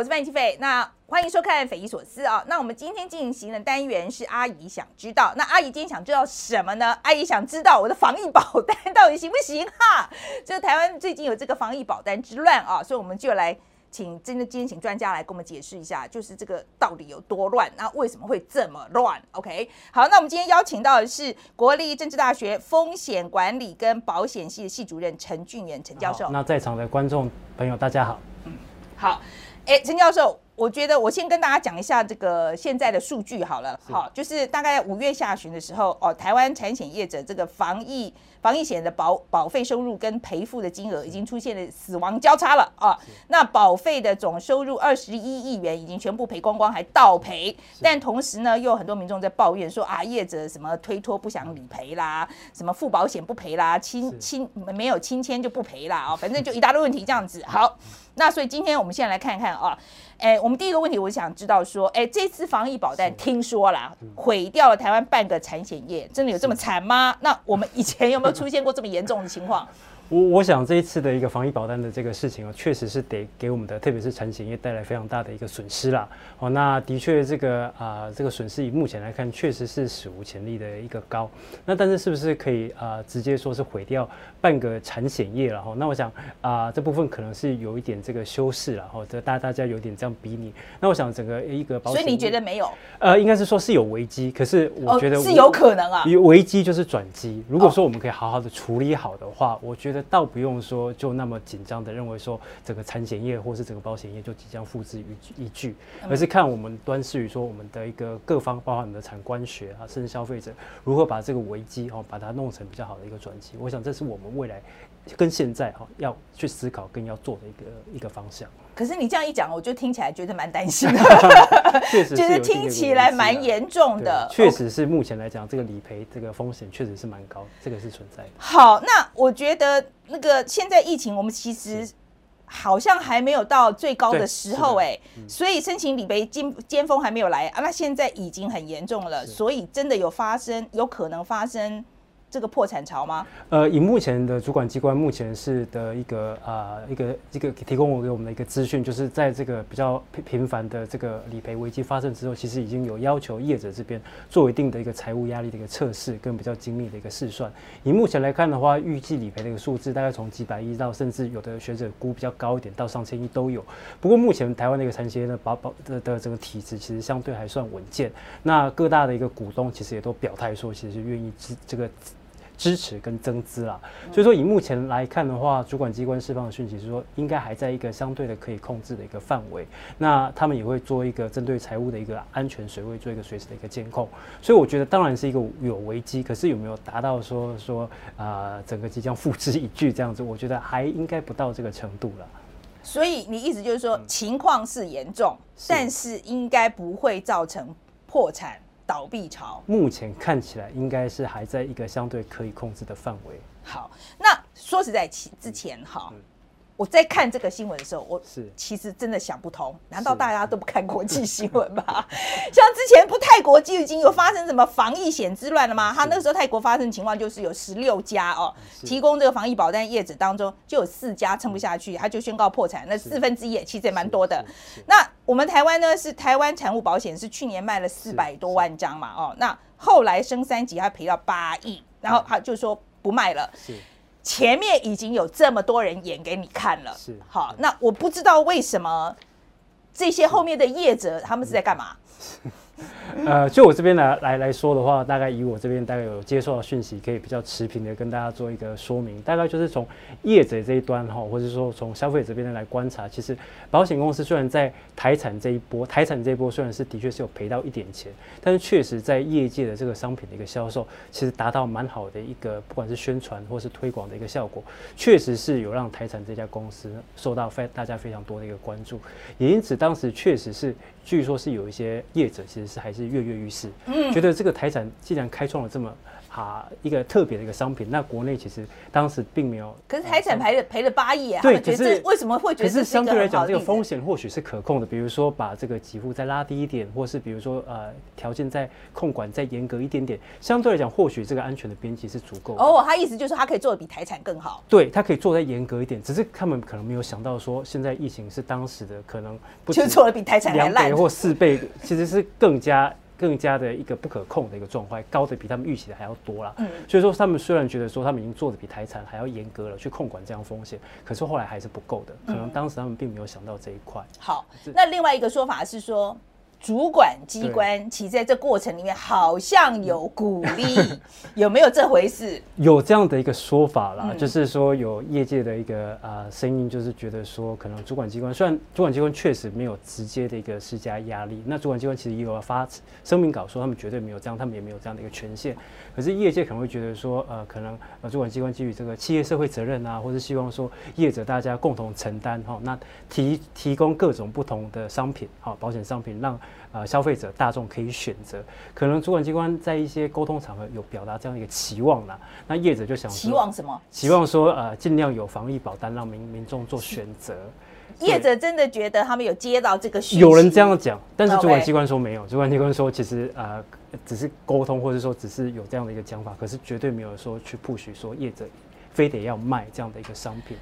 我是范琪斐。那欢迎收看《匪夷所思》啊。那我们今天进行的单元是阿姨想知道。那阿姨今天想知道什么呢？阿姨想知道我的防疫保单到底行不行哈？这个台湾最近有这个防疫保单之乱啊，所以我们就来请真的今天请专家来跟我们解释一下，就是这个到底有多乱，那为什么会这么乱？OK，好，那我们今天邀请到的是国立政治大学风险管理跟保险系的系主任陈俊元陈教授。那在场的观众朋友，大家好。嗯好。哎，陈教授，我觉得我先跟大家讲一下这个现在的数据好了。好，就是大概五月下旬的时候，哦，台湾产险业者这个防疫防疫险的保保费收入跟赔付的金额已经出现了死亡交叉了啊。那保费的总收入二十一亿元已经全部赔光光，还倒赔。但同时呢，又有很多民众在抱怨说啊，业者什么推脱不想理赔啦，什么付保险不赔啦，亲亲没有亲签就不赔啦啊，反正就一大堆问题这样子。好。那所以今天我们现在来看看啊，哎，我们第一个问题，我想知道说，哎，这次防疫保单听说啦毁掉了台湾半个产险业，真的有这么惨吗？那我们以前有没有出现过这么严重的情况？我我想这一次的一个防疫保单的这个事情啊，确实是得给我们的，特别是产险业带来非常大的一个损失啦。哦，那的确这个啊，这个损失以目前来看，确实是史无前例的一个高。那但是是不是可以啊，直接说是毁掉半个产险业了？哈，那我想啊，这部分可能是有一点这个修饰了。哈，这大大家有点这样比拟。那我想整个一个保险，所以你觉得没有？呃，应该是说是有危机，可是我觉得是有可能啊。有危机就是转机。如果说我们可以好好的处理好的话，我觉得。倒不用说就那么紧张的认为说整个产险业或是整个保险业就即将付之一一炬，而是看我们端视于说我们的一个各方，包含我们的产官学啊，甚至消费者如何把这个危机哦，把它弄成比较好的一个转机。我想这是我们未来跟现在哈要去思考跟要做的一个一个方向。可是你这样一讲，我就听起来觉得蛮担心的，确实，就是听起来蛮严重的。确实是目前来讲，这个理赔这个风险确实是蛮高，这个是存在的。好，那我觉得那个现在疫情，我们其实好像还没有到最高的时候，哎，所以申请理赔尖尖峰还没有来啊。那现在已经很严重了，所以真的有发生，有可能发生。这个破产潮吗？呃，以目前的主管机关目前是的一个啊一个一个提供我给我们的一个资讯，就是在这个比较频频繁的这个理赔危机发生之后，其实已经有要求业者这边做一定的一个财务压力的一个测试，跟比较精密的一个试算。以目前来看的话，预计理赔的一个数字大概从几百亿到甚至有的学者估比较高一点到上千亿都有。不过目前台湾的一个产险的保保的的整个体质其实相对还算稳健。那各大的一个股东其实也都表态说，其实愿意支这个。支持跟增资啦，所以说以目前来看的话，主管机关释放的讯息是说，应该还在一个相对的可以控制的一个范围。那他们也会做一个针对财务的一个安全水位做一个随时的一个监控。所以我觉得当然是一个有危机，可是有没有达到说说啊整个即将付之一炬这样子，我觉得还应该不到这个程度了。所以你意思就是说情况是严重，但是应该不会造成破产。倒闭潮目前看起来应该是还在一个相对可以控制的范围。好，那说实在，其之前哈。我在看这个新闻的时候，我是其实真的想不通，难道大家都不看国际新闻吗？像之前不泰国就已经有发生什么防疫险之乱了吗？他那个时候泰国发生情况就是有十六家哦，提供这个防疫保单业者当中就有四家撑不下去，他就宣告破产。那四分之一其实也蛮多的。那我们台湾呢是台湾产物保险是去年卖了四百多万张嘛哦，那后来升三级他赔到八亿，然后他就说不卖了。前面已经有这么多人演给你看了，是好，那我不知道为什么这些后面的业者他们是在干嘛？呃，就我这边来来来说的话，大概以我这边大概有接受到讯息，可以比较持平的跟大家做一个说明。大概就是从业者这一端哈，或者说从消费者这边来观察，其实保险公司虽然在台产这一波，台产这一波虽然是的确是有赔到一点钱，但是确实在业界的这个商品的一个销售，其实达到蛮好的一个，不管是宣传或是推广的一个效果，确实是有让台产这家公司受到非大家非常多的一个关注，也因此当时确实是，据说是有一些业者其实。是还是跃跃欲试，嗯，觉得这个台产既然开创了这么。啊，一个特别的一个商品，那国内其实当时并没有。可是台产赔了赔了八亿啊，对，可是为什么会觉得？可是相对来讲，这个风险或许是可控的。比如说把这个给付再拉低一点，或是比如说呃条件再控管再严格一点点，相对来讲或许这个安全的边际是足够。哦，他意思就是他可以做的比台产更好。对他可以做再严格一点，只是他们可能没有想到说现在疫情是当时的可能不就做的比台产还烂或四倍，其实是更加。更加的一个不可控的一个状况，高的比他们预期的还要多啦。嗯，所以说他们虽然觉得说他们已经做的比台产还要严格了，去控管这样风险，可是后来还是不够的。可能当时他们并没有想到这一块。好，那另外一个说法是说。主管机关其实在这过程里面好像有鼓励，有没有这回事？有这样的一个说法啦，就是说有业界的一个啊声音，就是觉得说可能主管机关虽然主管机关确实没有直接的一个施加压力，那主管机关其实也有发声明稿说他们绝对没有这样，他们也没有这样的一个权限。可是业界可能会觉得说，呃，可能呃主管机关基于这个企业社会责任啊，或者希望说业者大家共同承担哈，那提提供各种不同的商品，好保险商品让。啊，消费者大众可以选择，可能主管机关在一些沟通场合有表达这样一个期望啦。那业者就想期望什么？期望说呃，尽量有防疫保单，让民民众做选择。业者真的觉得他们有接到这个需有人这样讲，但是主管机关说没有。主管机关说其实呃，只是沟通，或者说只是有这样的一个讲法，可是绝对没有说去 push 说业者非得要卖这样的一个商品。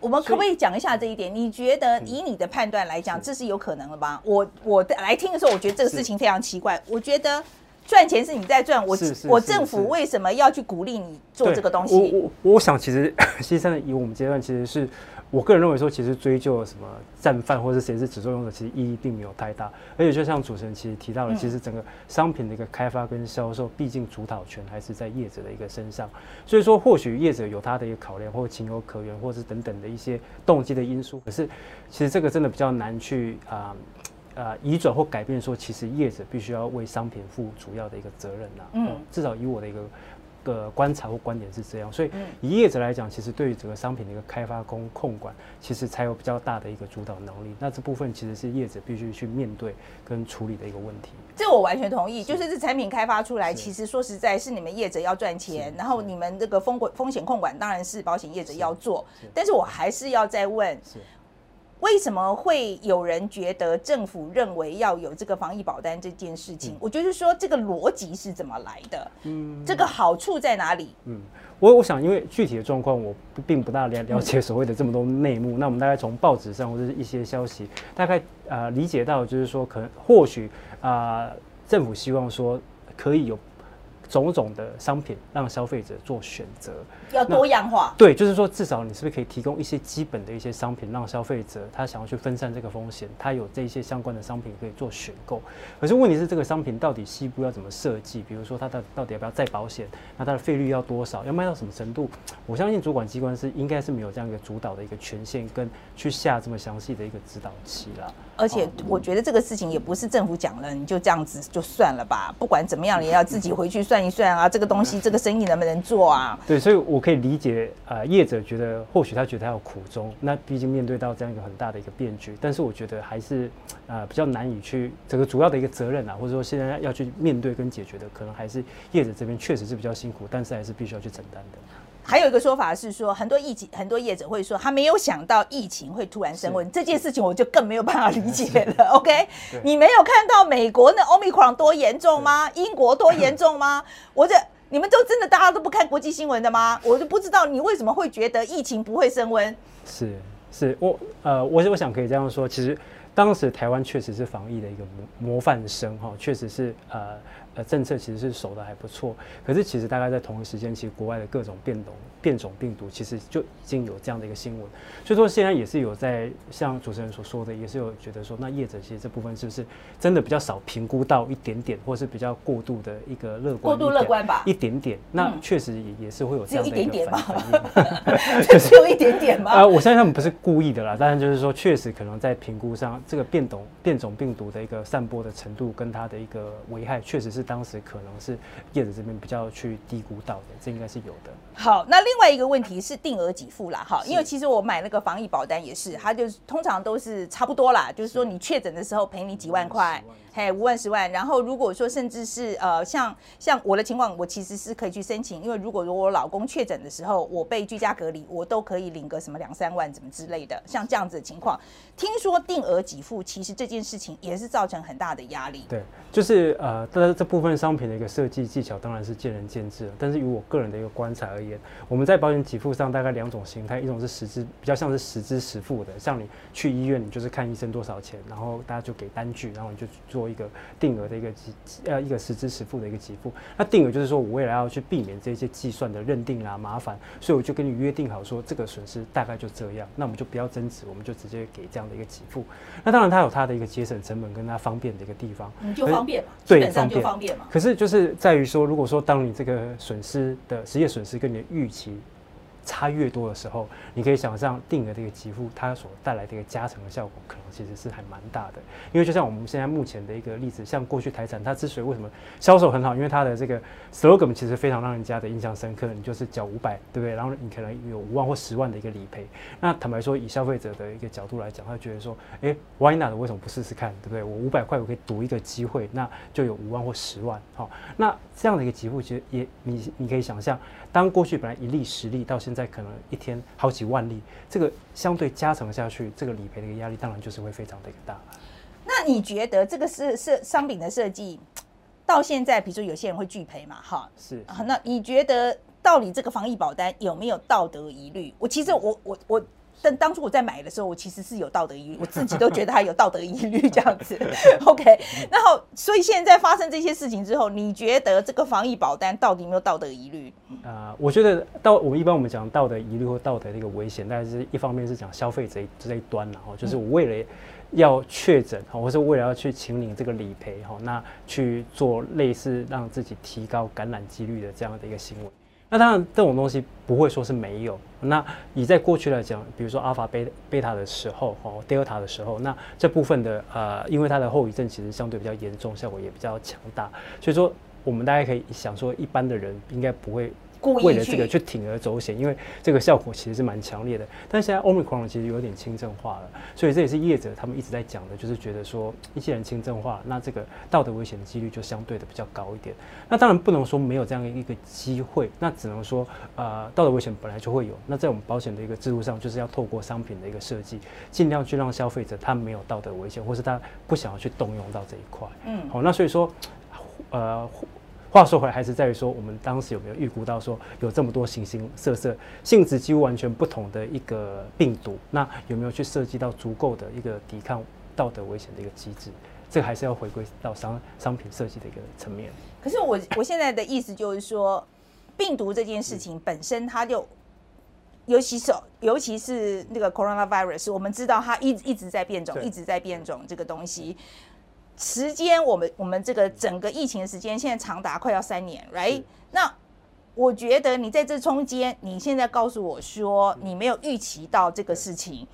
我们可不可以讲一下这一点？你觉得以你的判断来讲，这是有可能的吗？我我来听的时候，我觉得这个事情非常奇怪。我觉得赚钱是你在赚，我我政府为什么要去鼓励你做这个东西？我我我想，其实 实际以我们阶段其实是。我个人认为说，其实追究什么战犯或者谁是始作俑者，其实意义并没有太大。而且就像主持人其实提到了，其实整个商品的一个开发跟销售，毕竟主导权还是在业者的一个身上。所以说，或许业者有他的一个考量，或情有可原，或是等等的一些动机的因素。可是，其实这个真的比较难去啊啊移转或改变。说，其实业者必须要为商品负主要的一个责任呐。嗯，至少以我的一个。个观察或观点是这样，所以以业者来讲，其实对于整个商品的一个开发、工控管，其实才有比较大的一个主导能力。那这部分其实是业者必须去面对跟处理的一个问题。这我完全同意，就是这产品开发出来，其实说实在，是你们业者要赚钱，然后你们这个风管风险控管当然是保险业者要做。但是我还是要再问。为什么会有人觉得政府认为要有这个防疫保单这件事情？我就是说，这个逻辑是怎么来的？嗯，这个好处在哪里？嗯，我我想，因为具体的状况我并不大了了解所谓的这么多内幕。那我们大概从报纸上或者是一些消息，大概呃理解到，就是说，可能或许啊，政府希望说可以有。种种的商品让消费者做选择，要多样化。对，就是说至少你是不是可以提供一些基本的一些商品，让消费者他想要去分散这个风险，他有这一些相关的商品可以做选购。可是问题是这个商品到底西部要怎么设计？比如说它的到底要不要再保险？那它的费率要多少？要卖到什么程度？我相信主管机关是应该是没有这样一个主导的一个权限，跟去下这么详细的一个指导期了。而且我觉得这个事情也不是政府讲了你就这样子就算了吧。不管怎么样，也要自己回去算一算啊，这个东西这个生意能不能做啊？对，所以我可以理解啊，业者觉得或许他觉得他有苦衷，那毕竟面对到这样一个很大的一个变局，但是我觉得还是啊比较难以去这个主要的一个责任啊，或者说现在要去面对跟解决的，可能还是业者这边确实是比较辛苦，但是还是必须要去承担的。还有一个说法是说，很多疫情，很多业者会说，他没有想到疫情会突然升温，这件事情我就更没有办法理解了。OK，你没有看到美国那 Omicron 多严重吗？英国多严重吗？我这你们都真的大家都不看国际新闻的吗？我就不知道你为什么会觉得疫情不会升温。是是，我呃，我我想可以这样说，其实当时台湾确实是防疫的一个模模范生哈，确实是呃。呃，政策其实是守的还不错，可是其实大概在同一时间，其实国外的各种变动、变种病毒，其实就已经有这样的一个新闻。所以说现在也是有在像主持人所说的，也是有觉得说，那业者其实这部分是不是真的比较少评估到一点点，或是比较过度的一个乐观？过度乐观吧，一点点。那确实也也是会有这样的一个反应。只有一点点吗？啊，我相信他们不是故意的啦，但是就是说，确实可能在评估上，这个变种变种病毒的一个散播的程度跟它的一个危害，确实是。当时可能是业者这边比较去低估到的，这应该是有的。好，那另外一个问题是定额给付啦，哈，因为其实我买那个防疫保单也是，它就是通常都是差不多啦，就是说你确诊的时候赔你几万块。哎，五万十万。然后如果说甚至是呃，像像我的情况，我其实是可以去申请，因为如果如果我老公确诊的时候，我被居家隔离，我都可以领个什么两三万怎么之类的，像这样子的情况。听说定额给付，其实这件事情也是造成很大的压力。对，就是呃，这这部分商品的一个设计技巧当然是见仁见智了。但是以我个人的一个观察而言，我们在保险给付上大概两种形态，一种是实支，比较像是实支实付的，像你去医院，你就是看医生多少钱，然后大家就给单据，然后你就做一个定额的一个给呃一个实支实付的一个给付。那定额就是说我未来要去避免这些计算的认定啊麻烦，所以我就跟你约定好说这个损失大概就这样，那我们就不要争执，我们就直接给这样的一个给付。那当然它有它的一个节省成本跟它方便的一个地方，你就方便嘛，对基本上就方便嘛。可是就是在于说，如果说当你这个损失的实业损失跟你的预期差越多的时候，你可以想象定额的一个给付，它所带来的一个加成的效果，可能其实是还蛮大的。因为就像我们现在目前的一个例子，像过去台产，它之所以为什么销售很好，因为它的这个 slogan 其实非常让人家的印象深刻，你就是缴五百，对不对？然后你可能有五万或十万的一个理赔。那坦白说，以消费者的一个角度来讲，他觉得说，诶 w h y not？为什么不试试看，对不对？我五百块我可以赌一个机会，那就有五万或十万。好，那这样的一个给付，其实也你你可以想象，当过去本来一例十例，到现在可能一天好几万例，这个相对加成下去，这个理赔的一个压力当然就是会非常的一个大。那你觉得这个是是商品的设计到现在，比如说有些人会拒赔嘛，哈，是啊，那你觉得到底这个防疫保单有没有道德疑虑？我其实我我我。但当初我在买的时候，我其实是有道德疑虑，我自己都觉得它有道德疑虑这样子。OK，然后所以现在发生这些事情之后，你觉得这个防疫保单到底有没有道德疑虑？啊，我觉得道我们一般我们讲道德疑虑或道德的一个危险，但是一方面是讲消费者这一端然后就是我为了要确诊哈，或是为了要去请领这个理赔哈，那去做类似让自己提高感染几率的这样的一个行为。那当然，这种东西不会说是没有。那以在过去来讲，比如说阿尔法、贝贝塔的时候，哦，德尔塔的时候，那这部分的呃，因为它的后遗症其实相对比较严重，效果也比较强大，所以说我们大家可以想说，一般的人应该不会。为了这个去铤而走险，因为这个效果其实是蛮强烈的。但现在 Omicron 其实有点轻症化了，所以这也是业者他们一直在讲的，就是觉得说一些人轻症化，那这个道德危险的几率就相对的比较高一点。那当然不能说没有这样一个机会，那只能说呃道德危险本来就会有。那在我们保险的一个制度上，就是要透过商品的一个设计，尽量去让消费者他没有道德危险，或是他不想要去动用到这一块。嗯，好，那所以说呃。话说回来，还是在于说，我们当时有没有预估到说有这么多形形色色、性质几乎完全不同的一个病毒？那有没有去设计到足够的一个抵抗道德危险的一个机制？这个还是要回归到商商品设计的一个层面。可是我我现在的意思就是说，病毒这件事情本身，它就尤其是尤其是那个 coronavirus，我们知道它一一直在变种，一直在变种这个东西。时间，我们我们这个整个疫情的时间现在长达快要三年，right？那我觉得你在这中间，你现在告诉我说你没有预期到这个事情，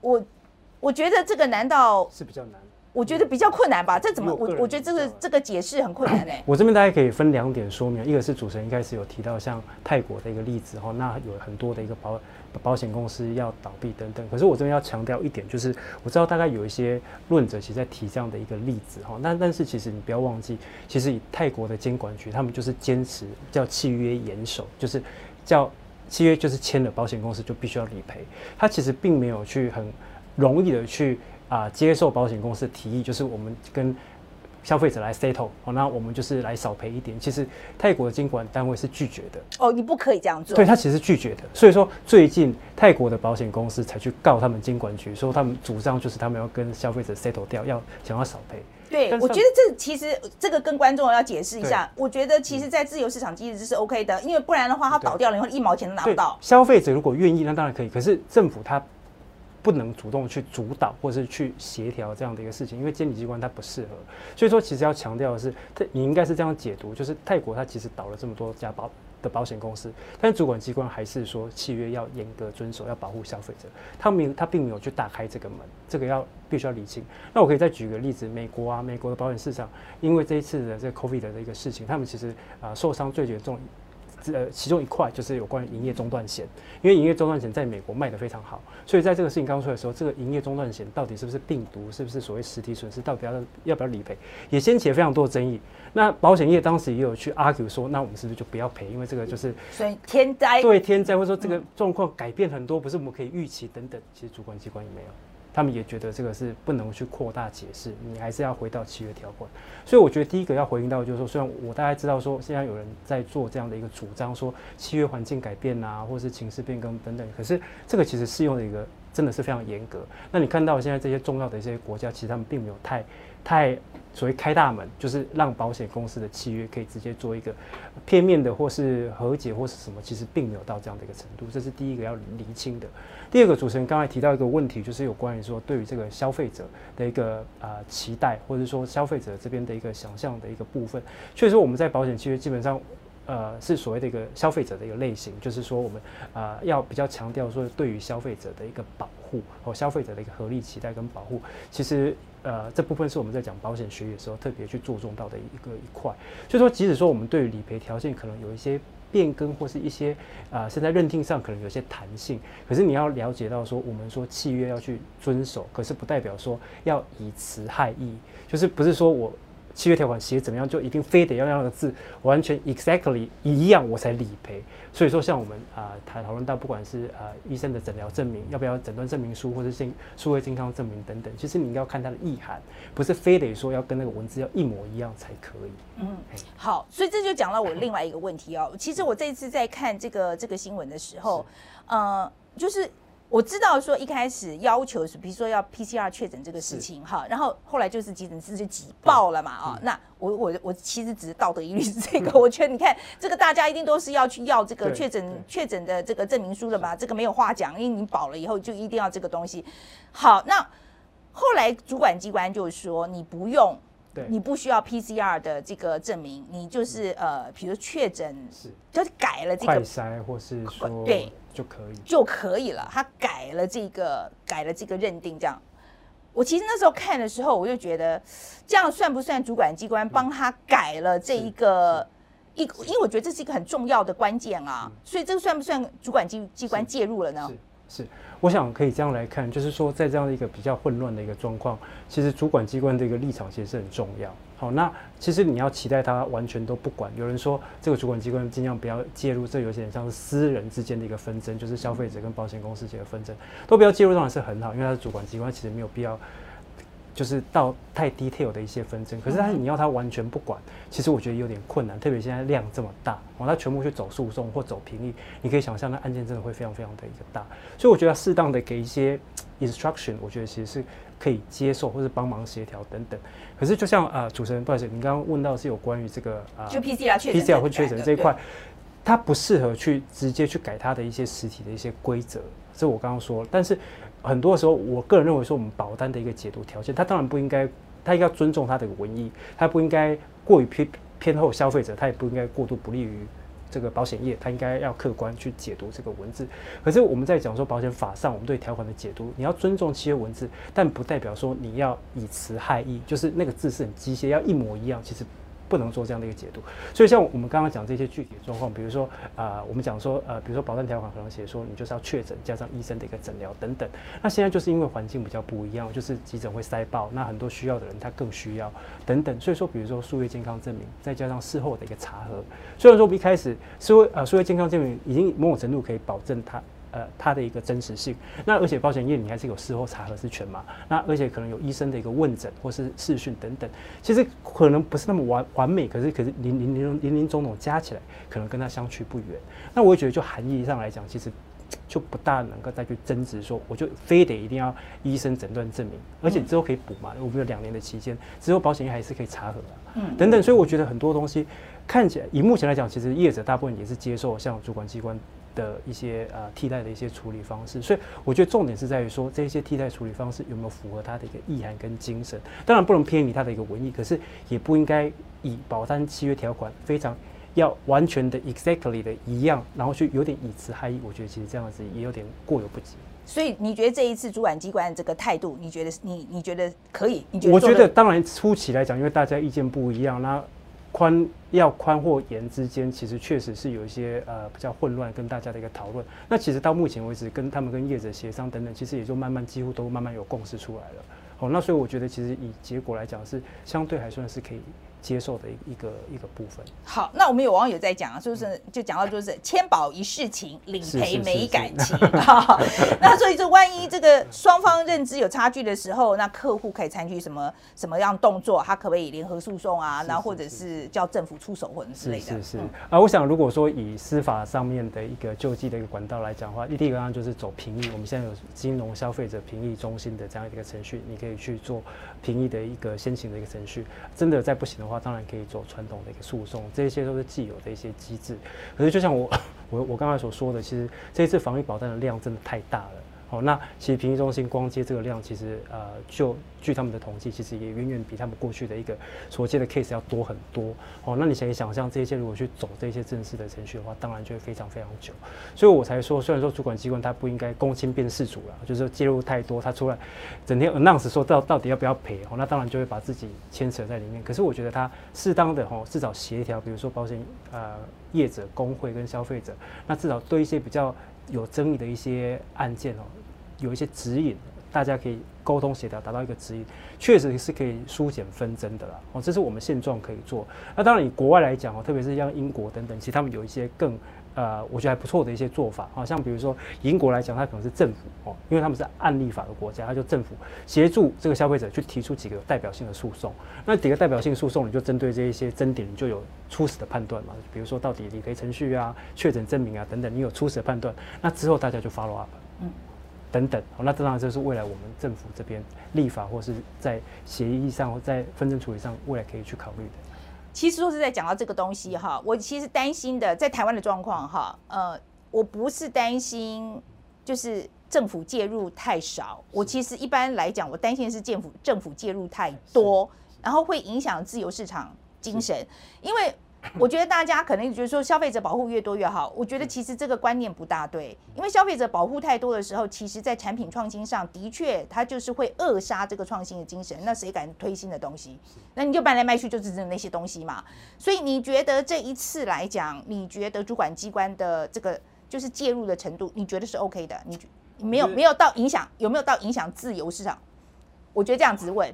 我我觉得这个难道是比较难？我觉得比较困难吧，这怎么我我觉得这个这个解释很困难哎。我这边大家可以分两点说明，一个是主持人一开始有提到像泰国的一个例子哈，那有很多的一个保保险公司要倒闭等等。可是我这边要强调一点，就是我知道大概有一些论者其实在提这样的一个例子哈，那但是其实你不要忘记，其实以泰国的监管局，他们就是坚持叫契约严守，就是叫契约就是签了保险公司就必须要理赔，他其实并没有去很容易的去。啊，接受保险公司的提议，就是我们跟消费者来 settle，哦，那我们就是来少赔一点。其实泰国的监管单位是拒绝的。哦，你不可以这样做。对他其实拒绝的。所以说，最近泰国的保险公司才去告他们监管局，说他们主张就是他们要跟消费者 settle 掉，要想要少赔。对，我觉得这其实这个跟观众要解释一下。我觉得其实，在自由市场机制是 OK 的，因为不然的话，它倒掉了以后一毛钱都拿不到。消费者如果愿意，那当然可以。可是政府它。不能主动去主导或是去协调这样的一个事情，因为监理机关它不适合。所以说，其实要强调的是，你应该是这样解读，就是泰国它其实倒了这么多家保的保险公司，但主管机关还是说契约要严格遵守，要保护消费者。他没他并没有去打开这个门，这个要必须要理清。那我可以再举个例子，美国啊，美国的保险市场，因为这一次的这个 COVID 的一个事情，他们其实啊受伤最严重。呃，其中一块就是有关于营业中断险，因为营业中断险在美国卖得非常好，所以在这个事情刚出来的时候，这个营业中断险到底是不是病毒，是不是所谓实体损失，到底要要不要理赔，也掀起了非常多的争议。那保险业当时也有去 argue 说，那我们是不是就不要赔，因为这个就是所以天灾对天灾，或者说这个状况改变很多，不是我们可以预期等等，其实主管机关也没有。他们也觉得这个是不能去扩大解释，你还是要回到契约条款。所以我觉得第一个要回应到就是说，虽然我大概知道说现在有人在做这样的一个主张，说契约环境改变啊，或是情势变更等等，可是这个其实适用的一个真的是非常严格。那你看到现在这些重要的一些国家，其实他们并没有太太。所谓开大门，就是让保险公司的契约可以直接做一个片面的，或是和解，或是什么，其实并没有到这样的一个程度。这是第一个要厘清的。第二个，主持人刚才提到一个问题，就是有关于说对于这个消费者的一个啊期待，或者说消费者这边的一个想象的一个部分。确实，我们在保险契约基本上。呃，是所谓的一个消费者的一个类型，就是说我们啊要比较强调说对于消费者的一个保护和消费者的一个合理期待跟保护。其实呃这部分是我们在讲保险学的时候特别去注重到的一个一块。所以说，即使说我们对理赔条件可能有一些变更或是一些啊现在认定上可能有些弹性，可是你要了解到说我们说契约要去遵守，可是不代表说要以词害义，就是不是说我。契约条款写怎么样，就一定非得要那个字完全 exactly 一样我才理赔。所以说，像我们啊谈讨论到，不管是啊医生的诊疗证明，要不要诊断证明书，或者是数位健康证明等等，其实你应该要看它的意涵，不是非得说要跟那个文字要一模一样才可以。嗯，好，所以这就讲到我另外一个问题哦。其实我这一次在看这个这个新闻的时候，呃，就是。我知道说一开始要求是，比如说要 PCR 确诊这个事情哈，然后后来就是急诊室就挤爆了嘛啊，那我我我其实只是道德疑虑是这个，我觉得你看这个大家一定都是要去要这个确诊确诊的这个证明书的嘛，这个没有话讲，因为你保了以后就一定要这个东西。好，那后来主管机关就是说你不用。你不需要 PCR 的这个证明，你就是呃，比如确诊，是。就是改了这个快筛，或是说对就可以就可以了。他改了这个改了这个认定，这样。我其实那时候看的时候，我就觉得这样算不算主管机关帮他改了这一个一？因为我觉得这是一个很重要的关键啊，所以这个算不算主管机机关介入了呢？是。我想可以这样来看，就是说，在这样的一个比较混乱的一个状况，其实主管机关的一个立场其实是很重要。好，那其实你要期待他完全都不管。有人说这个主管机关尽量不要介入，这有点像是私人之间的一个纷争，就是消费者跟保险公司间的纷争，都不要介入，当然是很好，因为他是主管机关，其实没有必要。就是到太 detail 的一些纷争，可是他你要他完全不管，其实我觉得有点困难，特别现在量这么大，哦，他全部去走诉讼或走评议，你可以想象那案件真的会非常非常的一个大，所以我觉得适当的给一些 instruction，我觉得其实是可以接受或者帮忙协调等等。可是就像啊主持人不好意思，你刚刚问到是有关于这个啊，就 PCR 确 PCR 会确诊这一块，它不适合去直接去改它的一些实体的一些规则，这我刚刚说，但是。很多时候，我个人认为说，我们保单的一个解读条件，它当然不应该，它应该尊重它的文意，它不应该过于偏偏厚消费者，它也不应该过度不利于这个保险业，它应该要客观去解读这个文字。可是我们在讲说保险法上，我们对条款的解读，你要尊重契约文字，但不代表说你要以词害意，就是那个字是很机械，要一模一样，其实。不能做这样的一个解读，所以像我们刚刚讲这些具体的状况，比如说啊，我们讲说呃，比如说保障条款可能写说你就是要确诊加上医生的一个诊疗等等，那现在就是因为环境比较不一样，就是急诊会塞爆，那很多需要的人他更需要等等，所以说比如说数位健康证明，再加上事后的一个查核，虽然说我们一开始数呃数位健康证明已经某种程度可以保证它。呃，它的一个真实性，那而且保险业你还是有事后查核是全嘛？那而且可能有医生的一个问诊或是视讯等等，其实可能不是那么完完美，可是可是零零零零零总总加起来，可能跟他相去不远。那我也觉得就含义上来讲，其实就不大能够再去争执说，我就非得一定要医生诊断证明，而且之后可以补嘛？我们有两年的期间，之后保险业还是可以查核啊，嗯，等等。所以我觉得很多东西看起来，以目前来讲，其实业者大部分也是接受像主管机关。的一些呃替代的一些处理方式，所以我觉得重点是在于说这些替代处理方式有没有符合它的一个意涵跟精神。当然不能偏离它的一个文艺，可是也不应该以保单契约条款非常要完全的 exactly 的一样，然后去有点以词害意。我觉得其实这样子也有点过犹不及。所以你觉得这一次主管机关这个态度，你觉得你你觉得可以？你觉得？我觉得当然初期来讲，因为大家意见不一样，那宽要宽或严之间，其实确实是有一些呃比较混乱，跟大家的一个讨论。那其实到目前为止，跟他们跟业者协商等等，其实也就慢慢几乎都慢慢有共识出来了。好，那所以我觉得其实以结果来讲，是相对还算是可以。接受的一个一个部分。好，那我们有网友在讲啊，就是就讲到就是签保一事情，理赔没感情哈。那 所以这万一这个双方认知有差距的时候，那客户可以采取什么什么样动作？他可不可以联合诉讼啊？那或者是叫政府出手或者之类的？是是啊，我想如果说以司法上面的一个救济的一个管道来讲的话，第一个当就是走评议。我们现在有金融消费者评议中心的这样一个程序，你可以去做评议的一个先行的一个程序。真的再不行的话，话当然可以走传统的一个诉讼，这些都是既有的一些机制。可是就像我 我我刚才所说的，其实这一次防御保单的量真的太大了。哦，那其实评议中心光接这个量，其实呃，就据他们的统计，其实也远远比他们过去的一个所接的 case 要多很多。哦，那你可以想象，这些如果去走这些正式的程序的话，当然就会非常非常久。所以我才说，虽然说主管机关他不应该公亲变事主了，就是说介入太多，他出来整天 announce 说到到底要不要赔，哦，那当然就会把自己牵扯在里面。可是我觉得他适当的哦，至少协调，比如说保险呃业者工会跟消费者，那至少对一些比较有争议的一些案件哦。有一些指引，大家可以沟通协调，达到一个指引，确实是可以疏解纷争的啦。哦，这是我们现状可以做。那当然，以国外来讲哦，特别是像英国等等，其实他们有一些更呃，我觉得还不错的一些做法。好像比如说英国来讲，它可能是政府哦，因为他们是案例法的国家，它就政府协助这个消费者去提出几个代表性的诉讼。那几个代表性诉讼，你就针对这一些争点，你就有初始的判断嘛。比如说到底理赔程序啊、确诊证明啊等等，你有初始的判断，那之后大家就 follow up。嗯。等等，那当然这是未来我们政府这边立法或是在协议上或在纷争处理上未来可以去考虑的。其实说是在讲到这个东西哈，我其实担心的在台湾的状况哈，呃，我不是担心就是政府介入太少，我其实一般来讲，我担心的是政府政府介入太多，然后会影响自由市场精神，因为。我觉得大家可能觉得说消费者保护越多越好，我觉得其实这个观念不大对，因为消费者保护太多的时候，其实在产品创新上的确它就是会扼杀这个创新的精神。那谁敢推新的东西？那你就卖来卖去就是那些东西嘛。所以你觉得这一次来讲，你觉得主管机关的这个就是介入的程度，你觉得是 OK 的？你没有没有到影响有没有到影响自由市场？我觉得这样子问，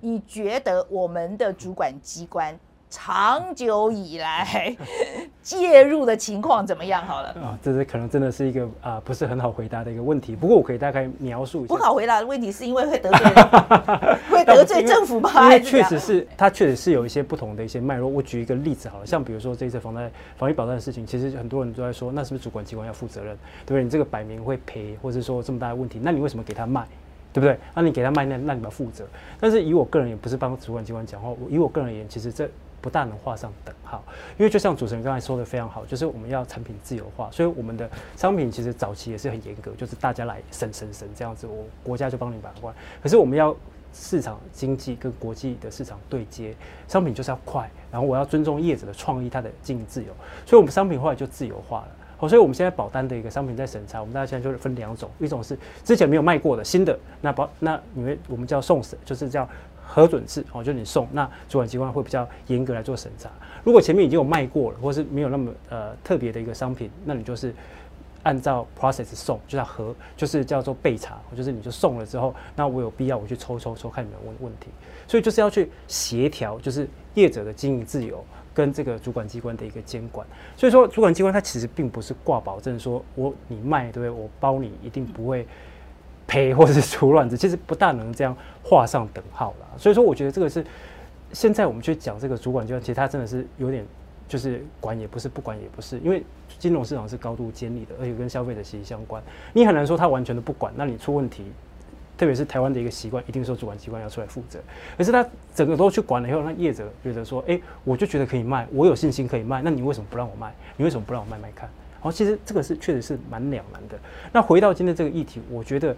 你觉得我们的主管机关？长久以来 介入的情况怎么样？好了啊，这是可能真的是一个啊不是很好回答的一个问题。不过我可以大概描述一下。不好回答的问题是因为会得罪，会得罪政府吗？因为确实是它确实是有一些不同的一些脉络。我举一个例子好了，像比如说这一次房贷防疫保障的事情，其实很多人都在说，那是不是主管机关要负责任？对不对？你这个摆明会赔，或者说这么大的问题，那你为什么给他卖？对不对？那你给他卖，那那你们负责。但是以我个人也不是帮主管机关讲话，以我个人而言，其实这。不大能画上等号，因为就像主持人刚才说的非常好，就是我们要产品自由化，所以我们的商品其实早期也是很严格，就是大家来审审审这样子，我国家就帮你把关。可是我们要市场经济跟国际的市场对接，商品就是要快，然后我要尊重业者的创意，它的经营自由，所以我们商品后来就自由化了。好，所以我们现在保单的一个商品在审查，我们大家现在就是分两种，一种是之前没有卖过的新的，那保那你们我们叫送审，就是叫。核准制哦，就你送，那主管机关会比较严格来做审查。如果前面已经有卖过了，或是没有那么呃特别的一个商品，那你就是按照 process 送，就叫核，就是叫做备查，就是你就送了之后，那我有必要我去抽抽抽看有没有问问题。所以就是要去协调，就是业者的经营自由跟这个主管机关的一个监管。所以说主管机关它其实并不是挂保证说我你卖对不对？我包你一定不会。赔或者是出乱子，其实不大能这样画上等号了。所以说，我觉得这个是现在我们去讲这个主管机关，其实它真的是有点就是管也不是，不管也不是，因为金融市场是高度监理的，而且跟消费者息息相关。你很难说它完全都不管，那你出问题，特别是台湾的一个习惯，一定说主管机关要出来负责。可是他整个都去管了以后，那业者觉得说，哎，我就觉得可以卖，我有信心可以卖，那你为什么不让我卖？你为什么不让我卖卖看？好，其实这个是确实是蛮两难的。那回到今天这个议题，我觉得。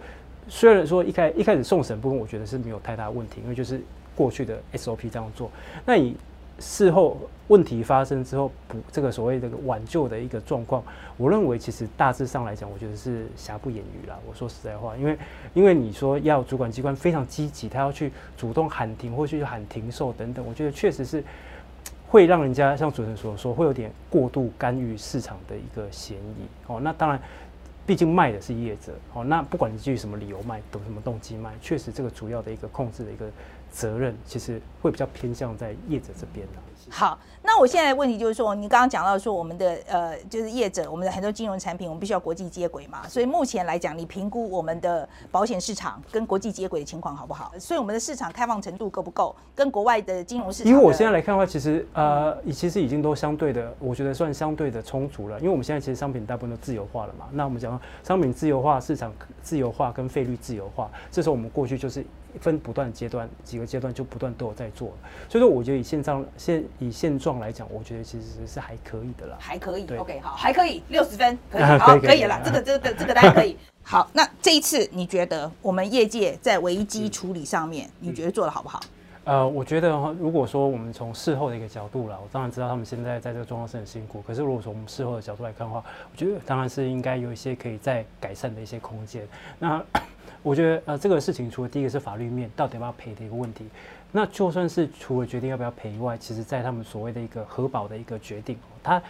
虽然说一开一开始送审部分，我觉得是没有太大问题，因为就是过去的 SOP 这样做。那你事后问题发生之后补这个所谓这个挽救的一个状况，我认为其实大致上来讲，我觉得是瑕不掩瑜啦。我说实在话，因为因为你说要主管机关非常积极，他要去主动喊停或去喊停售等等，我觉得确实是会让人家像主持人所说，会有点过度干预市场的一个嫌疑哦。那当然，毕竟卖的是业者哦。那不管你基于什么理由卖，等什么动机卖，确实这个主要的一个控制的一个责任，其实会比较偏向在业者这边的。好，那我现在的问题就是说，你刚刚讲到说，我们的呃，就是业者，我们的很多金融产品，我们必须要国际接轨嘛。所以目前来讲，你评估我们的保险市场跟国际接轨的情况好不好？所以我们的市场开放程度够不够？跟国外的金融市场？因为我现在来看的话，其实呃，其实已经都相对的，我觉得算相对的充足了。因为我们现在其实商品大部分都自由化了嘛。那我们讲商品自由化、市场自由化跟费率自由化，这时候我们过去就是。分不断阶段，几个阶段就不断都有在做，所以说我觉得以现状现以现状来讲，我觉得其实是还可以的啦，还可以，OK，好，还可以，六十分，可以，好，可以了，这个这个这个大家可以。好，那这一次你觉得我们业界在危机处理上面，你觉得做的好不好？呃，我觉得如果说我们从事后的一个角度啦，我当然知道他们现在在这个状况是很辛苦，可是如果从我们事后的角度来看的话，我觉得当然是应该有一些可以再改善的一些空间。那我觉得呃，这个事情除了第一个是法律面到底要不要赔的一个问题，那就算是除了决定要不要赔以外，其实在他们所谓的一个核保的一个决定，他。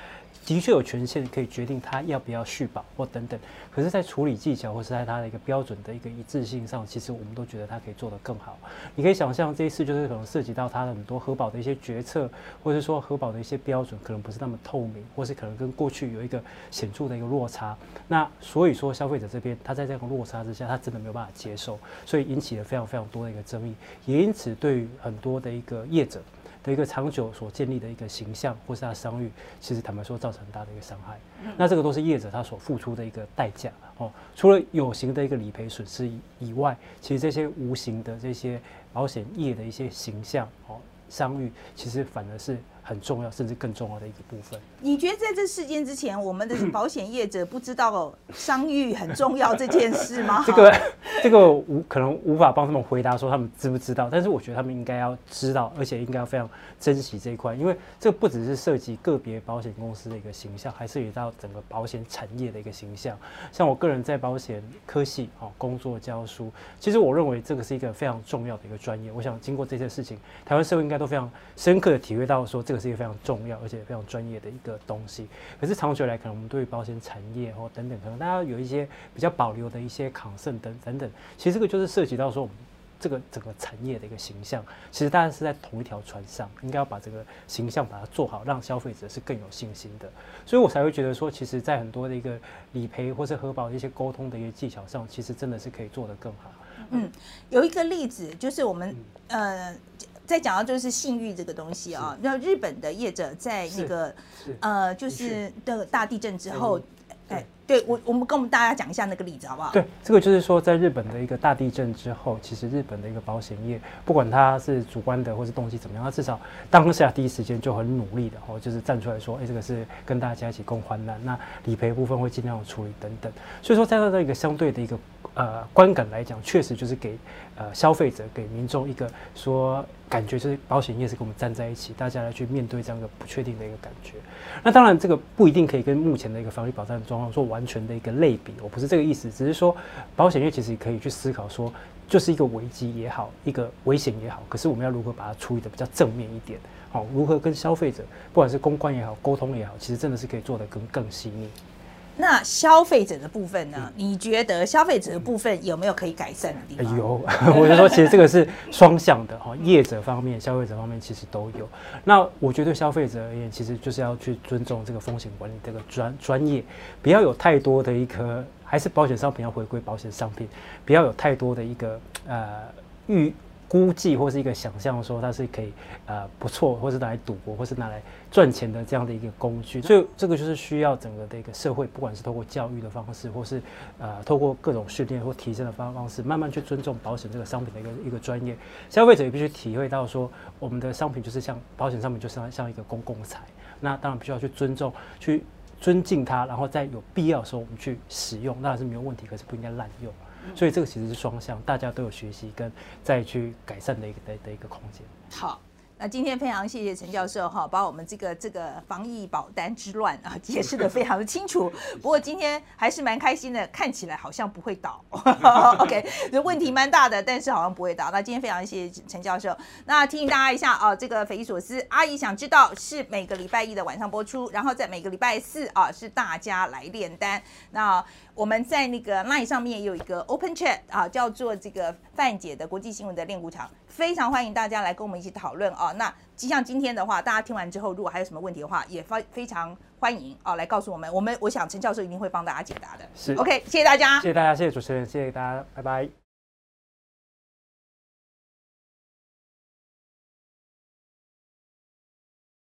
的确有权限可以决定他要不要续保或等等，可是，在处理技巧或是在他的一个标准的一个一致性上，其实我们都觉得他可以做得更好。你可以想象，这一次就是可能涉及到他的很多核保的一些决策，或者说核保的一些标准，可能不是那么透明，或是可能跟过去有一个显著的一个落差。那所以说，消费者这边他在这个落差之下，他真的没有办法接受，所以引起了非常非常多的一个争议，也因此对于很多的一个业者。的一个长久所建立的一个形象，或是他商誉，其实坦白说造成很大的一个伤害。那这个都是业者他所付出的一个代价哦。除了有形的一个理赔损失以外，其实这些无形的这些保险业的一些形象哦、商誉，其实反而是。很重要，甚至更重要的一个部分。你觉得在这事件之前，我们的保险业者不知道商誉很重要这件事吗？这个，这个无可能无法帮他们回答说他们知不知道，但是我觉得他们应该要知道，而且应该要非常珍惜这一块，因为这不只是涉及个别保险公司的一个形象，还涉及到整个保险产业的一个形象。像我个人在保险科系啊工作教书，其实我认为这个是一个非常重要的一个专业。我想经过这些事情，台湾社会应该都非常深刻的体会到说这个。是一个非常重要而且非常专业的一个东西。可是长久来可能，我们对于保险产业或等等，可能大家有一些比较保留的一些抗胜等等等。其实这个就是涉及到说，我们这个整个产业的一个形象，其实大家是在同一条船上，应该要把这个形象把它做好，让消费者是更有信心的。所以我才会觉得说，其实在很多的一个理赔或是核保一些沟通的一些技巧上，其实真的是可以做得更好。嗯，有一个例子就是我们呃。再讲到就是信誉这个东西啊，那日本的业者在那个呃，就是的大地震之后，哎，对我我们跟我们大家讲一下那个例子好不好？对，这个就是说在日本的一个大地震之后，其实日本的一个保险业，不管它是主观的或是动机怎么样，它至少当下第一时间就很努力的哦，就是站出来说，哎，这个是跟大家一起共患难，那理赔部分会尽量处理等等。所以说，在它的一个相对的一个呃观感来讲，确实就是给呃消费者给民众一个说。感觉就是保险业是跟我们站在一起，大家来去面对这样一个不确定的一个感觉。那当然，这个不一定可以跟目前的一个法律保障的状况做完全的一个类比。我不是这个意思，只是说保险业其实可以去思考说，就是一个危机也好，一个危险也好，可是我们要如何把它处理的比较正面一点？好，如何跟消费者，不管是公关也好，沟通也好，其实真的是可以做得更更细腻。那消费者的部分呢？你觉得消费者的部分有没有可以改善的地方？有，我就说其实这个是双向的哈，业者方面、消费者方面其实都有。那我觉得消费者而言，其实就是要去尊重这个风险管理这个专专业，不要有太多的一个，还是保险商品要回归保险商品，不要有太多的一个呃预。估计或是一个想象，说它是可以呃不错，或是拿来赌博，或是拿来赚钱的这样的一个工具。所以这个就是需要整个的一个社会，不管是透过教育的方式，或是呃透过各种训练或提升的方方式，慢慢去尊重保险这个商品的一个一个专业。消费者也必须体会到说，我们的商品就是像保险商品，就是像一个公共财。那当然必须要去尊重、去尊敬它，然后在有必要的时候我们去使用，当然是没有问题，可是不应该滥用。所以这个其实是双向，大家都有学习跟再去改善的一个的的一个空间。好。那今天非常谢谢陈教授哈，把我们这个这个防疫保单之乱啊解释的非常的清楚。不过今天还是蛮开心的，看起来好像不会倒。OK，问题蛮大的，但是好像不会倒。那今天非常谢谢陈教授。那提醒大家一下啊，这个匪夷所思，阿姨想知道是每个礼拜一的晚上播出，然后在每个礼拜四啊是大家来炼丹。那我们在那个 LINE 上面有一个 Open Chat 啊，叫做这个范姐的国际新闻的练鼓场，非常欢迎大家来跟我们一起讨论啊。那就像今天的话，大家听完之后，如果还有什么问题的话，也非非常欢迎啊来告诉我们。我们我想陈教授一定会帮大家解答的。是 OK，谢谢大家，谢谢大家，谢谢主持人，谢谢大家，拜拜。